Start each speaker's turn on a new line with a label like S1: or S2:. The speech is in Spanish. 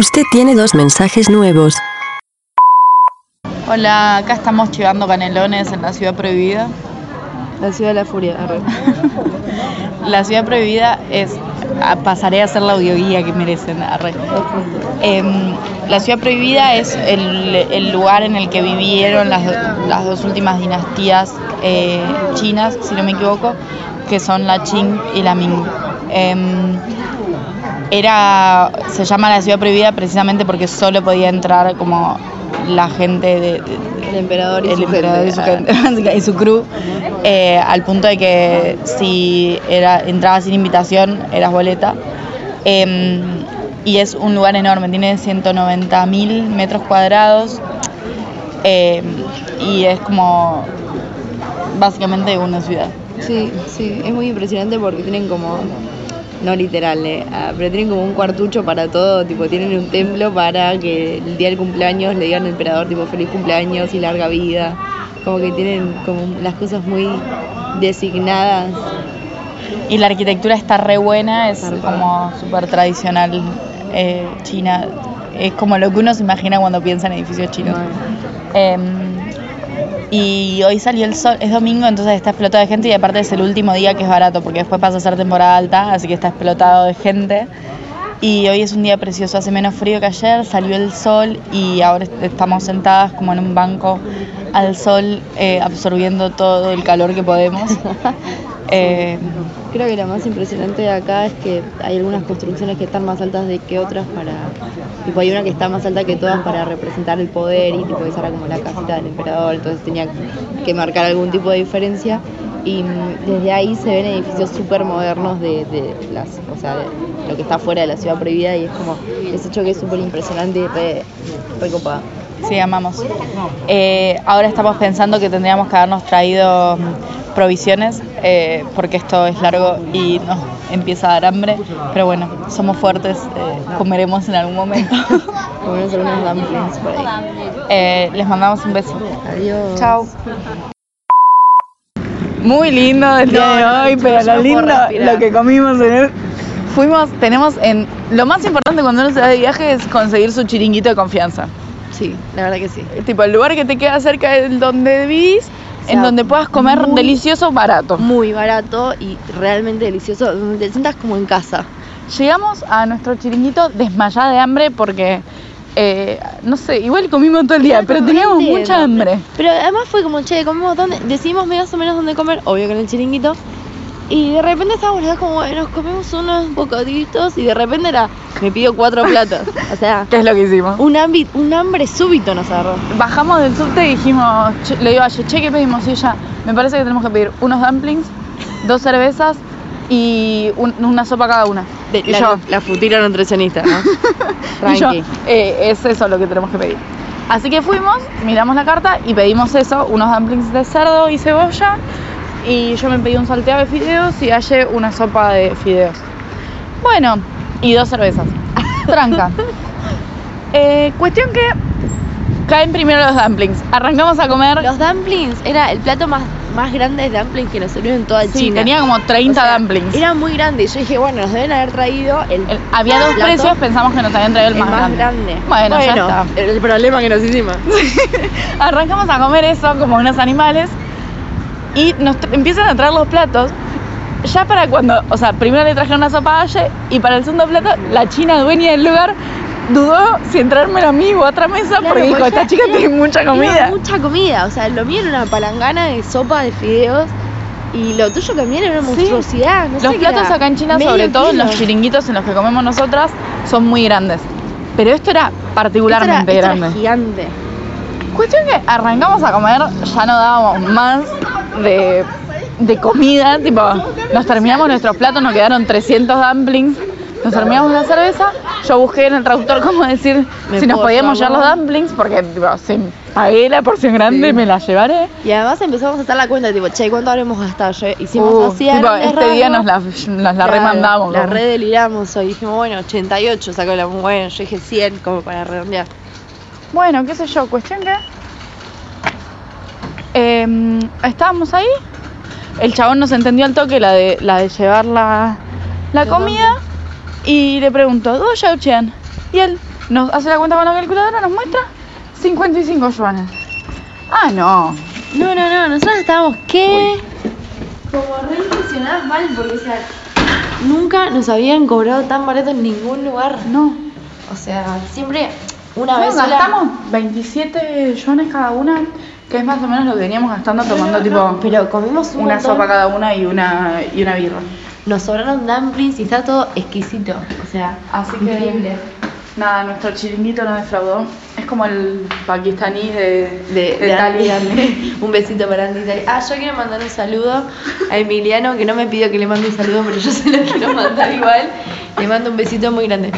S1: Usted tiene dos mensajes nuevos.
S2: Hola, acá estamos chivando canelones en la ciudad prohibida.
S3: La ciudad de la furia. arre.
S2: La ciudad prohibida es. a- Pasaré a ser la audioguía que merecen. arre. Em, la ciudad prohibida es el, el lugar en el que vivieron las, las dos últimas dinastías eh, chinas, si no me equivoco, que son la Qing y la Ming. Em, era, se llama la ciudad prohibida precisamente porque solo podía entrar como la gente de, de-
S3: El emperador y
S2: el
S3: su
S2: emperador y su,
S3: gente.
S2: gente, y su crew, eh, al punto de que si era, entrabas sin invitación, eras boleta. Em, y es un lugar enorme, tiene 190 mil metros cuadrados em, y es como básicamente una ciudad.
S3: Sí, sí, es muy impresionante porque tienen como, no literal, eh, ah, pero tienen como un cuartucho para todo, tipo tienen un templo para que el día del cumpleaños le digan al emperador tipo feliz cumpleaños y larga vida, como que tienen como las cosas muy designadas.
S2: Y la arquitectura está re buena, es como súper tradicional eh, china. Es como lo que uno se imagina cuando piensa en edificios chinos. Y hoy salió el sol, es domingo, entonces está explotado de gente y aparte es el último día que es barato porque después pasa a ser temporada alta, así que está explotado de gente. Y hoy es un día precioso, hace menos frío que ayer, salió el sol y ahora est- estamos sentadas como en un banco al sol, eh, absorbiendo todo el calor que podemos. Eh,
S3: Creo que lo más impresionante de acá es que hay algunas construcciones que están más altas de que otras para. Tipo, hay una que está más alta que todas para representar el poder y tipo esa era como la casita del emperador, entonces tenía que marcar algún tipo de diferencia. Y mm, desde ahí se ven edificios súper modernos de, de las, o sea, de lo que está fuera de la ciudad prohibida y es como ese choque es súper impresionante y re, re copado.
S2: Sí, amamos. Eh, ahora estamos pensando que tendríamos que habernos traído provisiones eh, porque esto es largo y nos empieza a dar hambre. Pero bueno, somos fuertes, eh, comeremos en algún momento.
S3: Comernos algunos dumplings por ahí.
S2: Eh, les mandamos un beso.
S3: Adiós.
S2: Chao. Muy lindo el día
S3: No,
S2: de hoy, pero lo lindo, lo que comimos en el... Fuimos, tenemos en... Lo más importante cuando uno se va de viaje es conseguir su chiringuito de confianza.
S3: Sí, la verdad que sí.
S2: Tipo, el lugar que te queda cerca de donde vivís,
S3: sea,
S2: en donde puedas comer
S3: muy-
S2: delicioso, barato.
S3: Muy barato y realmente delicioso, donde te sientas como en casa.
S2: Llegamos a nuestro chiringuito desmayada de hambre porque, eh, no sé, igual comimos todo el día, pero teníamos mucha hambre.
S3: Pero además fue como, che, comemos dónde, decidimos más o menos dónde comer, obvio que en el chiringuito. Y de repente estábamos como, nos comemos unos bocaditos y de repente era, me pido cuatro platos. O sea,
S2: ¿Qué es lo que hicimos?
S3: un, hambi- un hambre súbito nos agarró.
S2: Bajamos del subte y dijimos, che- le digo a che, ¿qué pedimos? Y ella, me parece que tenemos que pedir unos dumplings, dos cervezas y un- una sopa cada una.
S3: De-
S2: y
S3: la,
S2: yo,
S3: la futira nutricionista, ¿no?
S2: y yo,
S3: Tranqui.
S2: eh, es eso lo que tenemos que pedir. Así que fuimos, miramos la carta y pedimos eso, unos dumplings de cerdo y cebolla. Y yo me pedí un salteado de fideos y Aye una sopa de fideos. Bueno, y dos cervezas. Tranca. Eh, cuestión que caen primero los dumplings. Arrancamos a comer.
S3: Los dumplings era el plato más, más grande de dumplings que nos sirvió en toda
S2: Sí,
S3: China.
S2: tenía como 30
S3: O sea,
S2: dumplings.
S3: Era muy grande. y Yo dije, bueno, nos deben haber traído el,
S2: El- había dos
S3: plato,
S2: precios, pensamos que nos habían traído el,
S3: el más, grande.
S2: Bueno, ya está.
S3: El, problema que nos hicimos.
S2: Arrancamos a comer eso como unos animales y nos empiezan a traer los platos. Ya para cuando, o sea, primero le trajeron una sopa a Aye y para el segundo plato la china dueña del lugar dudó si entrármelo a mí o a otra mesa
S3: Claro,
S2: porque dijo, esta chica
S3: era-
S2: tiene mucha comida.
S3: mucha comida. O sea, lo mío era una palangana de sopa de fideos. Y lo tuyo también era una
S2: Sí.
S3: monstruosidad. No sé
S2: Los platos
S3: era,
S2: acá en China, sobre todo en los chiringuitos en los que comemos nosotras, son muy grandes. Pero esto era particularmente
S3: Esto era- esto
S2: grande.
S3: era gigante.
S2: Cuestión que arrancamos a comer, ya no dábamos más de, de comida, tipo, nos terminamos nuestros platos, nos quedaron 300 dumplings, nos terminamos la cerveza, yo busqué en el traductor cómo decir
S3: ¿Me
S2: si nos podíamos llevar los dumplings, porque tipo, si pagué la porción grande
S3: Sí.
S2: me la llevaré.
S3: Y además empezamos a hacer la cuenta, tipo, che, ¿cuánto habremos gastado? Yo- hicimos
S2: Uh,
S3: así
S2: tipo, este día nos la, nos la
S3: Claro,
S2: remandamos.
S3: La
S2: como-
S3: red deliramos hoy. Dijimos, bueno, 88 sacó la bueno. Yo dije 100 como para redondear.
S2: Bueno, qué sé yo, cuestión que. em, estábamos ahí. El chabón nos entendió al toque la de, la de llevar la, la comida. Y le preguntó, ¿dónde Chen? Y él, nos hace la cuenta con la calculadora, nos muestra 55 yuanes. Ah, no.
S3: No, no, no, nosotros estábamos, ¿qué? Como re impresionadas mal, porque, o sea, nunca nos habían cobrado tan barato en ningún lugar.
S2: No.
S3: O sea, siempre una
S2: No,
S3: vez sola-
S2: gastamos 27 yuanes cada una, que es más o menos lo que veníamos gastando tomando tipo
S3: Pero comimos un
S2: una
S3: montón.
S2: sopa cada una y una y una birra.
S3: Nos sobraron dumplings y está todo exquisito. O sea,
S2: Así que
S3: increíble.
S2: nada, nuestro chiringuito no defraudó. Es como el pakistaní de,
S3: De,
S2: de
S3: de. Andy. un besito para Andy. Ah, yo quiero mandar un saludo a Emiliano, que no me pidió que le mande un saludo, pero yo se lo quiero mandar igual. Le mando un besito muy grande.